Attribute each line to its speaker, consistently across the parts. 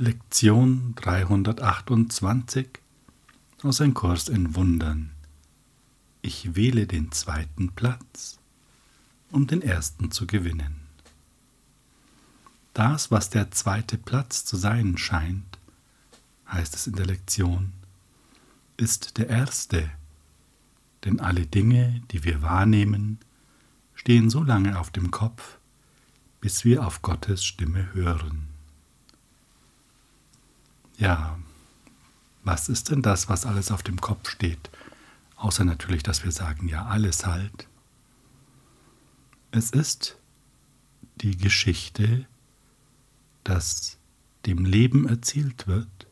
Speaker 1: Lektion 328 aus Ein Kurs in Wundern. Ich wähle den zweiten Platz, um den ersten zu gewinnen. Das, was der zweite Platz zu sein scheint, heißt es in der Lektion, ist der erste, denn alle Dinge, die wir wahrnehmen, stehen so lange auf dem Kopf, bis wir auf Gottes Stimme hören. Ja, was ist denn das, was alles auf dem Kopf steht? Außer natürlich, dass wir sagen, ja, alles halt. Es ist die Geschichte, dass dem Leben erzielt wird,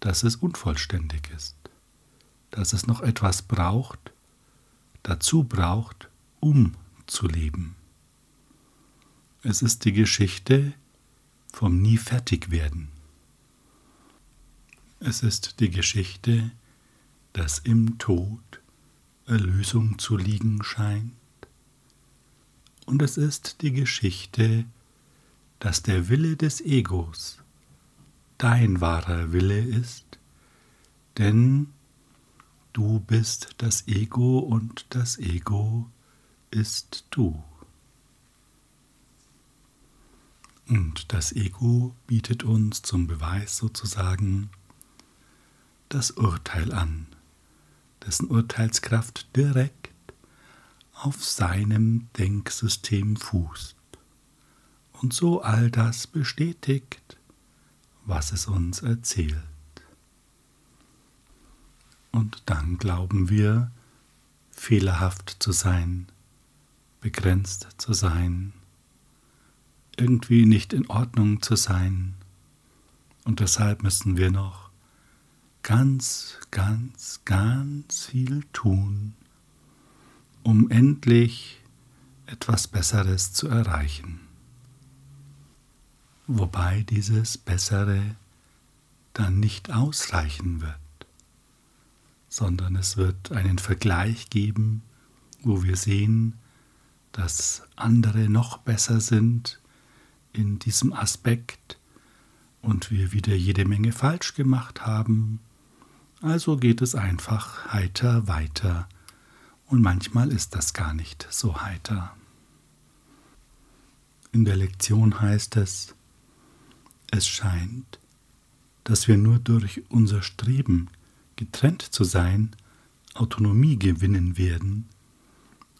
Speaker 1: dass es unvollständig ist, dass es noch etwas braucht, dazu braucht, um zu leben. Es ist die Geschichte vom nie fertig werden. Es ist die Geschichte, dass im Tod Erlösung zu liegen scheint. Und es ist die Geschichte, dass der Wille des Egos dein wahrer Wille ist, denn du bist das Ego und das Ego ist du. Und das Ego bietet uns zum Beweis sozusagen das Urteil an, dessen Urteilskraft direkt auf seinem Denksystem fußt und so all das bestätigt, was es uns erzählt. Und dann glauben wir, fehlerhaft zu sein, begrenzt zu sein, irgendwie nicht in Ordnung zu sein. Und deshalb müssen wir noch ganz, ganz, ganz viel tun, um endlich etwas Besseres zu erreichen. Wobei dieses Bessere dann nicht ausreichen wird, sondern es wird einen Vergleich geben, wo wir sehen, dass andere noch besser sind in diesem Aspekt und wir wieder jede Menge falsch gemacht haben also geht es einfach heiter weiter. Und manchmal ist das gar nicht so heiter. In der Lektion heißt es, es scheint, dass wir nur durch unser Streben, getrennt zu sein, Autonomie gewinnen werden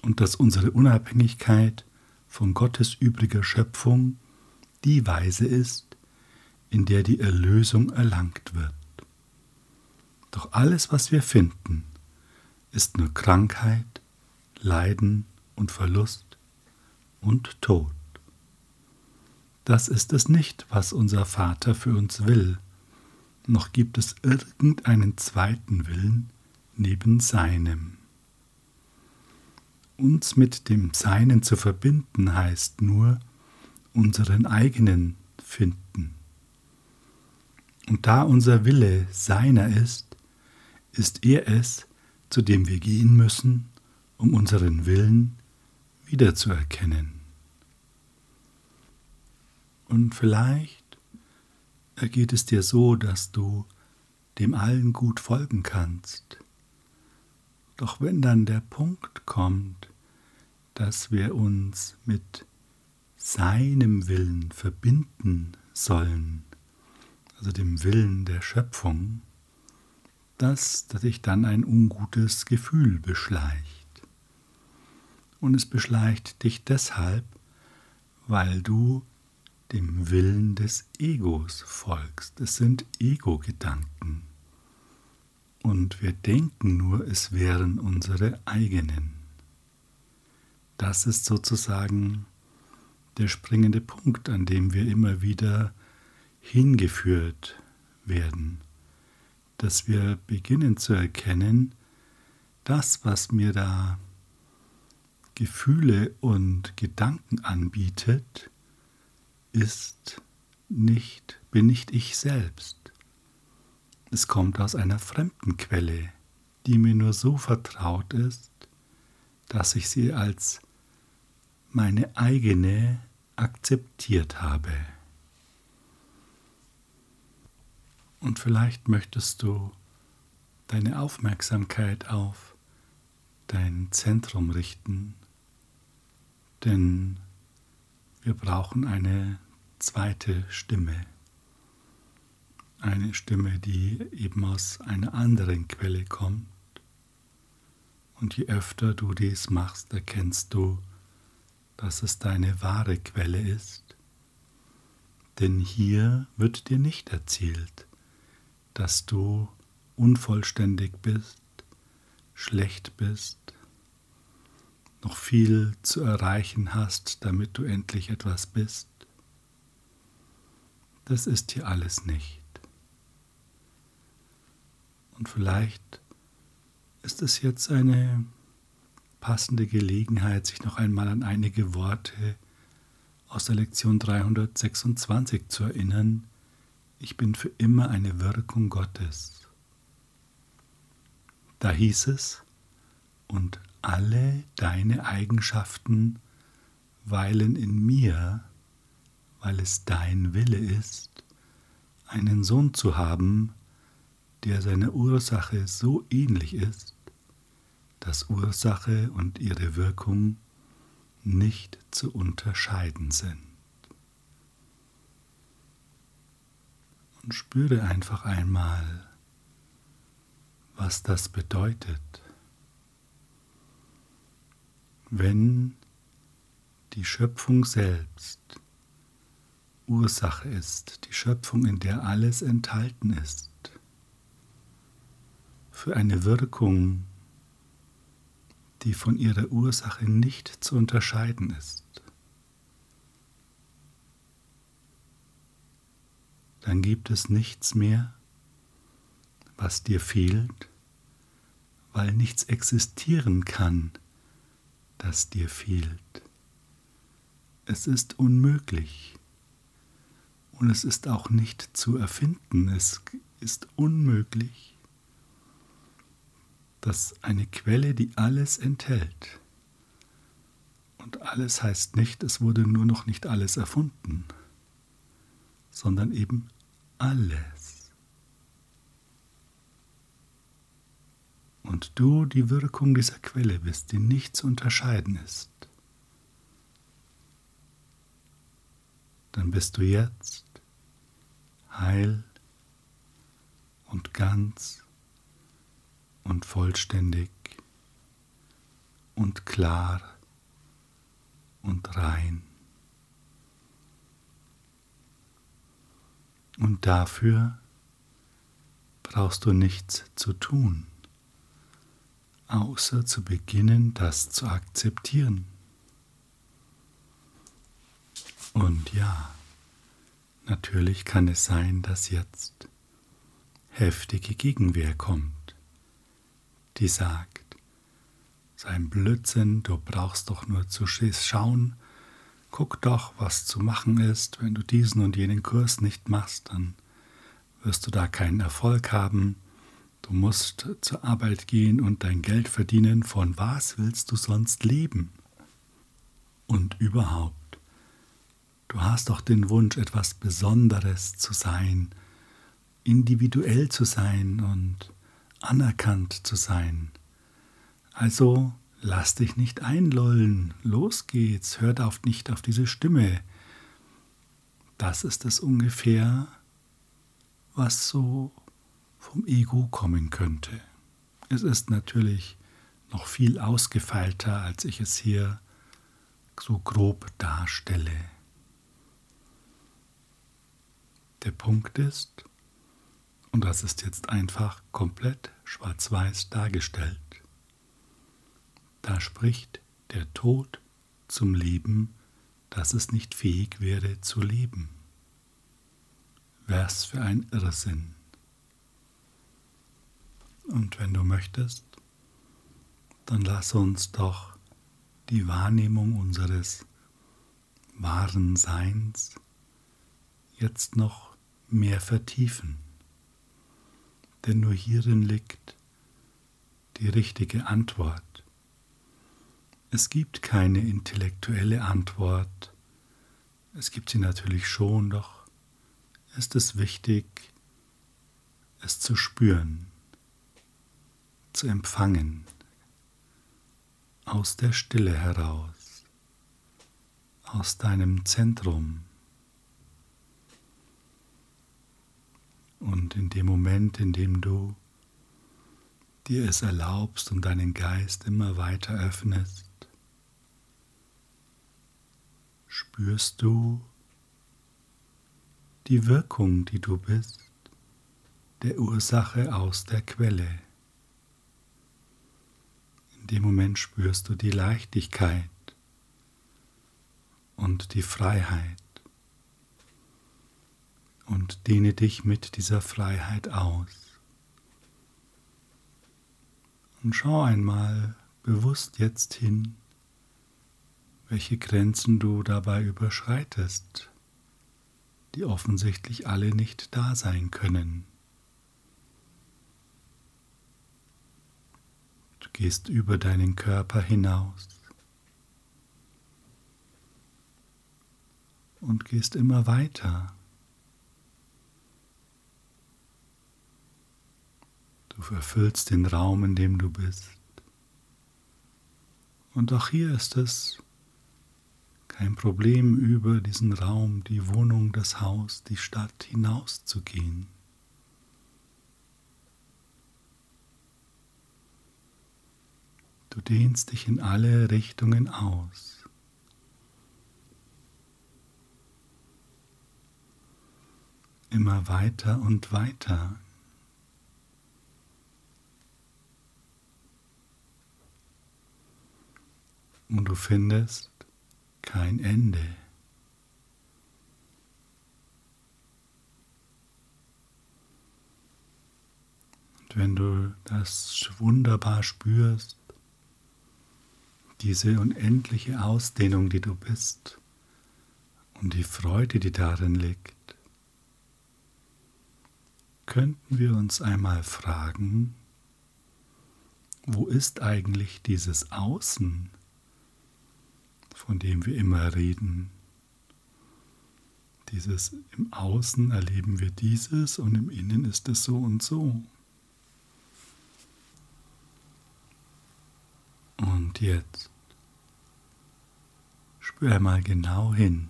Speaker 1: und dass unsere Unabhängigkeit von Gottes übriger Schöpfung die Weise ist, in der die Erlösung erlangt wird. Doch alles, was wir finden, ist nur Krankheit, Leiden und Verlust und Tod. Das ist es nicht, was unser Vater für uns will, noch gibt es irgendeinen zweiten Willen neben seinem. Uns mit dem Seinen zu verbinden heißt nur unseren eigenen finden. Und da unser Wille seiner ist, ist er es, zu dem wir gehen müssen, um unseren Willen wiederzuerkennen. Und vielleicht ergeht es dir so, dass du dem allen gut folgen kannst. Doch wenn dann der Punkt kommt, dass wir uns mit seinem Willen verbinden sollen, also dem Willen der Schöpfung, dass dich dann ein ungutes Gefühl beschleicht. Und es beschleicht dich deshalb, weil du dem Willen des Egos folgst. Es sind Ego-Gedanken. Und wir denken nur, es wären unsere eigenen. Das ist sozusagen der springende Punkt, an dem wir immer wieder hingeführt werden dass wir beginnen zu erkennen, das, was mir da Gefühle und Gedanken anbietet, ist nicht, bin nicht ich selbst. Es kommt aus einer fremden Quelle, die mir nur so vertraut ist, dass ich sie als meine eigene akzeptiert habe. Und vielleicht möchtest du deine Aufmerksamkeit auf dein Zentrum richten, denn wir brauchen eine zweite Stimme, eine Stimme, die eben aus einer anderen Quelle kommt. Und je öfter du dies machst, erkennst du, dass es deine wahre Quelle ist. Denn hier wird dir nicht erzählt, dass du unvollständig bist, schlecht bist, noch viel zu erreichen hast, damit du endlich etwas bist. Das ist hier alles nicht. Und vielleicht ist es jetzt eine passende Gelegenheit, sich noch einmal an einige Worte aus der Lektion 326 zu erinnern. Ich bin für immer eine Wirkung Gottes. Da hieß es, und alle deine Eigenschaften weilen in mir, weil es dein Wille ist, einen Sohn zu haben, der seiner Ursache so ähnlich ist, dass Ursache und ihre Wirkung nicht zu unterscheiden sind. Und spüre einfach einmal, was das bedeutet, wenn die Schöpfung selbst Ursache ist, die Schöpfung, in der alles enthalten ist, für eine Wirkung, die von ihrer Ursache nicht zu unterscheiden ist. Dann gibt es nichts mehr, was dir fehlt, weil nichts existieren kann, das dir fehlt. Es ist unmöglich und es ist auch nicht zu erfinden. Es ist unmöglich, dass eine Quelle, die alles enthält, und alles heißt nicht, es wurde nur noch nicht alles erfunden, sondern eben alles. Und du die Wirkung dieser Quelle bist, die nicht zu unterscheiden ist. Dann bist du jetzt heil und ganz und vollständig und klar und rein. Und dafür brauchst du nichts zu tun, außer zu beginnen, das zu akzeptieren. Und ja, natürlich kann es sein, dass jetzt heftige Gegenwehr kommt die sagt, sein Blödsinn, du brauchst doch nur zu schauen, guck doch, was zu machen ist, wenn du diesen und jenen Kurs nicht machst, dann wirst du da keinen Erfolg haben, du musst zur Arbeit gehen und dein Geld verdienen, von was willst du sonst leben? Und überhaupt, du hast doch den Wunsch, etwas Besonderes zu sein, individuell zu sein und anerkannt zu sein. Also lass dich nicht einlollen, los geht's, hört auf nicht auf diese Stimme. Das ist es ungefähr, was so vom Ego kommen könnte. Es ist natürlich noch viel ausgefeilter, als ich es hier so grob darstelle. Der Punkt ist, und das ist jetzt einfach komplett schwarz-weiß dargestellt. Da spricht der Tod zum Leben, das es nicht fähig wäre zu leben. Was für ein Irrsinn. Und wenn du möchtest, dann lass uns doch die Wahrnehmung unseres wahren Seins jetzt noch mehr vertiefen denn nur hierin liegt die richtige Antwort. Es gibt keine intellektuelle Antwort, es gibt sie natürlich schon, doch ist es wichtig, es zu spüren, zu empfangen, aus der Stille heraus, aus deinem Zentrum. Und in dem Moment, in dem du dir es erlaubst und deinen Geist immer weiter öffnest, spürst du die Wirkung, die du bist, der Ursache aus der Quelle. In dem Moment spürst du die Leichtigkeit und die Freiheit und dehne dich mit dieser Freiheit aus. Und schau einmal bewusst jetzt hin, welche Grenzen du dabei überschreitest, die offensichtlich alle nicht da sein können. Du gehst über deinen Körper hinaus und gehst immer weiter. Du erfüllst den Raum, in dem du bist. Und auch hier ist es kein Problem, über diesen Raum, die Wohnung, das Haus, die Stadt hinauszugehen. Du dehnst dich in alle Richtungen aus. Immer weiter und weiter und du findest kein Ende. Und wenn du das wunderbar spürst, diese unendliche Ausdehnung, die du bist, und die Freude, die darin liegt, könnten wir uns einmal fragen, wo ist eigentlich dieses Außen? Von dem wir immer reden. Dieses im Außen erleben wir dieses und im Innen ist es so und so. Und jetzt spür mal genau hin.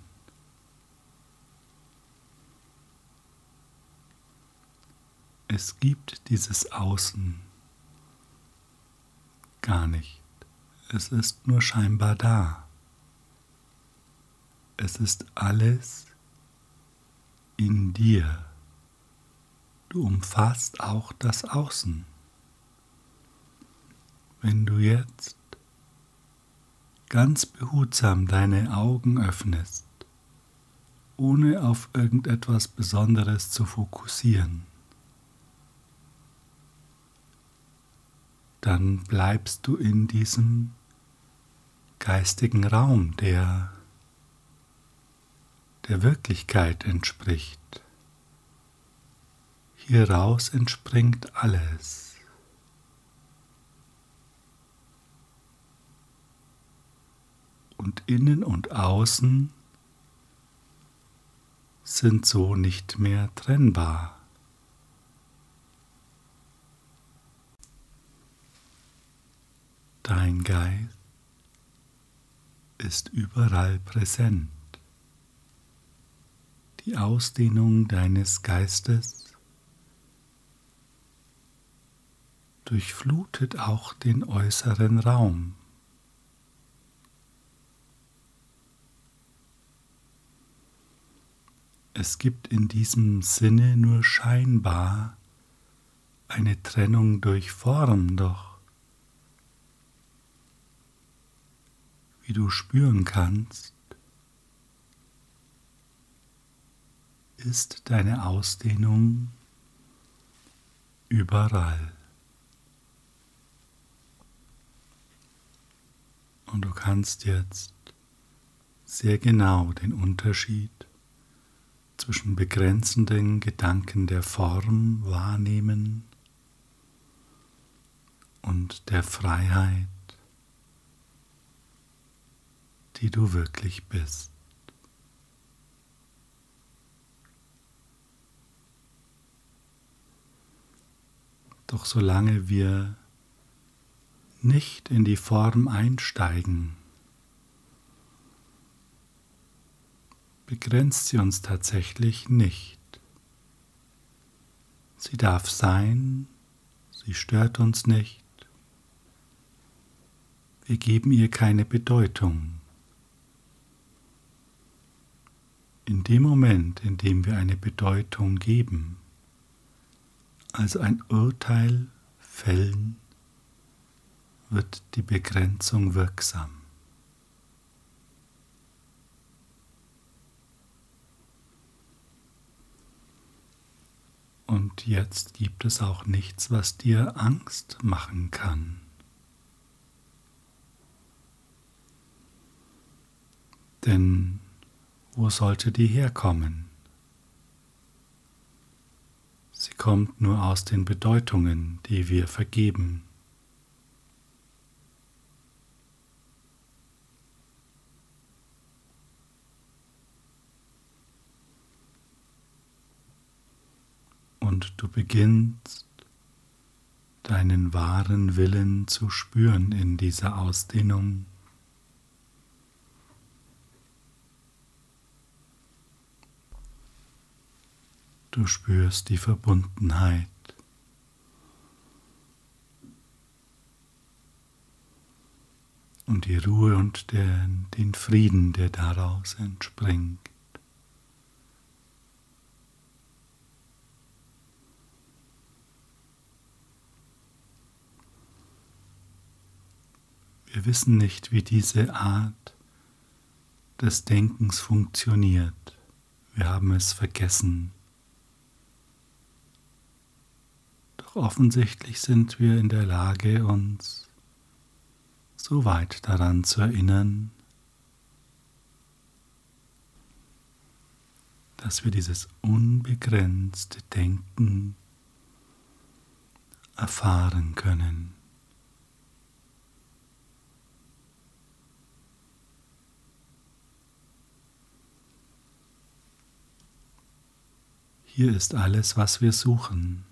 Speaker 1: Es gibt dieses Außen gar nicht. Es ist nur scheinbar da. Es ist alles in dir. Du umfasst auch das Außen. Wenn du jetzt ganz behutsam deine Augen öffnest, ohne auf irgendetwas Besonderes zu fokussieren, dann bleibst du in diesem geistigen Raum, der der Wirklichkeit entspricht. Hieraus entspringt alles. Und innen und außen sind so nicht mehr trennbar. Dein Geist ist überall präsent die Ausdehnung deines Geistes durchflutet auch den äußeren Raum. Es gibt in diesem Sinne nur scheinbar eine Trennung durch Form, doch wie du spüren kannst, ist deine Ausdehnung überall. Und du kannst jetzt sehr genau den Unterschied zwischen begrenzenden Gedanken der Form wahrnehmen und der Freiheit, die du wirklich bist. Doch solange wir nicht in die Form einsteigen, begrenzt sie uns tatsächlich nicht. Sie darf sein, sie stört uns nicht. Wir geben ihr keine Bedeutung. In dem Moment, in dem wir eine Bedeutung geben, also ein Urteil fällen, wird die Begrenzung wirksam. Und jetzt gibt es auch nichts, was dir Angst machen kann. Denn wo sollte die herkommen? Sie kommt nur aus den Bedeutungen, die wir vergeben. und du beginnst deinen wahren Willen zu spüren in dieser Ausdehnung. Du spürst die Verbundenheit. Und die Ruhe und den, den Frieden, der daraus entspringt. Wir wissen nicht, wie diese Art des Denkens funktioniert. Wir haben es vergessen. Doch offensichtlich sind wir in der Lage, uns so weit daran zu erinnern, dass wir dieses unbegrenzte Denken erfahren können. Hier ist alles, was wir suchen.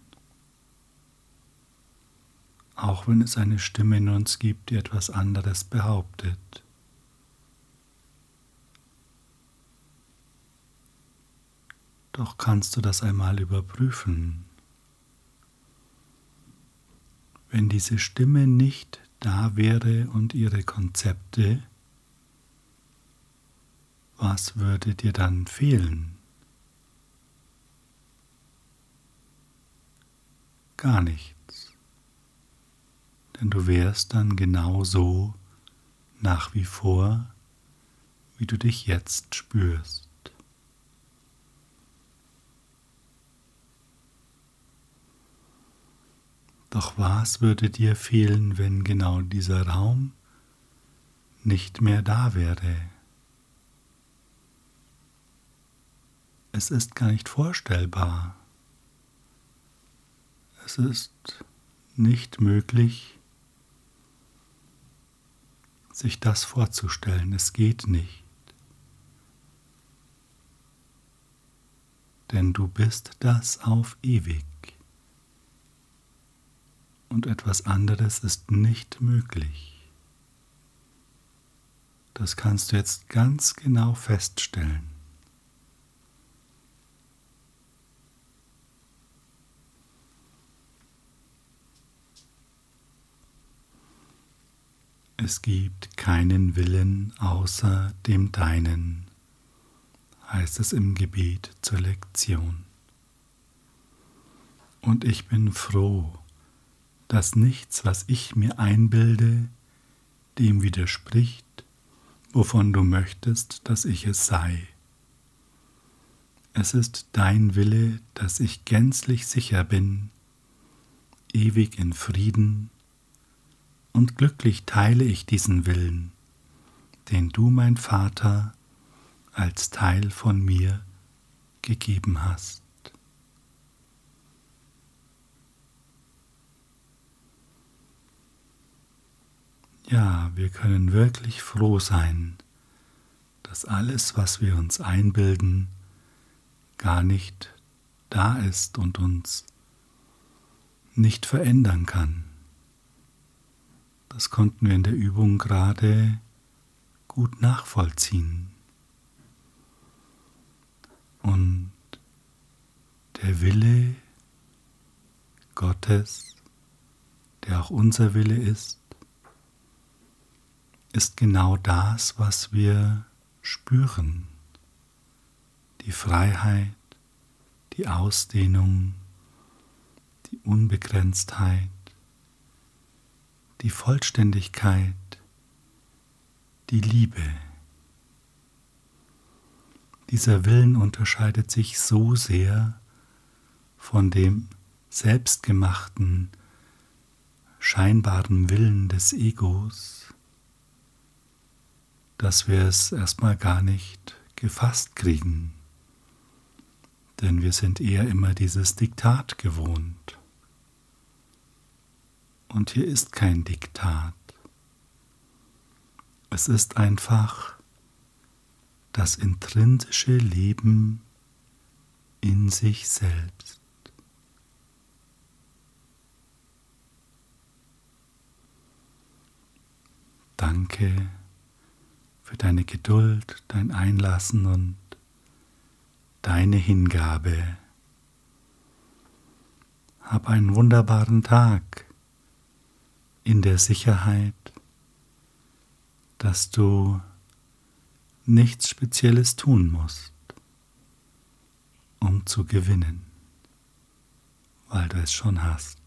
Speaker 1: Auch wenn es eine Stimme in uns gibt, die etwas anderes behauptet. Doch kannst du das einmal überprüfen. Wenn diese Stimme nicht da wäre und ihre Konzepte, was würde dir dann fehlen? gar nichts. Denn du wärst dann genau so nach wie vor, wie du dich jetzt spürst. Doch was würde dir fehlen, wenn genau dieser Raum nicht mehr da wäre? Es ist gar nicht vorstellbar. Es ist nicht möglich, sich das vorzustellen. Es geht nicht. Denn du bist das auf ewig. Und etwas anderes ist nicht möglich. Das kannst du jetzt ganz genau feststellen. Es gibt keinen Willen außer dem Deinen, heißt es im Gebet zur Lektion. Und ich bin froh, dass nichts, was ich mir einbilde, dem widerspricht, wovon du möchtest, dass ich es sei. Es ist dein Wille, dass ich gänzlich sicher bin, ewig in Frieden und glücklich teile ich diesen Willen, den du, mein Vater, als Teil von mir gegeben hast. Ja, wir können wirklich froh sein, dass alles, was wir uns einbilden, gar nicht da ist und uns nicht verändern kann. Das konnten wir in der Übung gerade gut nachvollziehen. Und der Wille Gottes, der auch unser Wille ist, ist genau das, was wir spüren. Die Freiheit, die Ausdehnung, die Unbegrenztheit, die Vollständigkeit, die Liebe. Dieser Willen unterscheidet sich so sehr von dem selbstgemachten, scheinbaren Willen des Egos, dass wir es erstmal gar nicht gefasst kriegen, denn wir sind eher immer dieses Diktat gewohnt. Und hier ist kein Diktat. Es ist einfach das intrinsische Leben in sich selbst. Danke für deine Geduld, dein Einlassen und deine Hingabe. Hab einen wunderbaren Tag in der Sicherheit, dass du nichts Spezielles tun musst, um zu gewinnen, weil du es schon hast.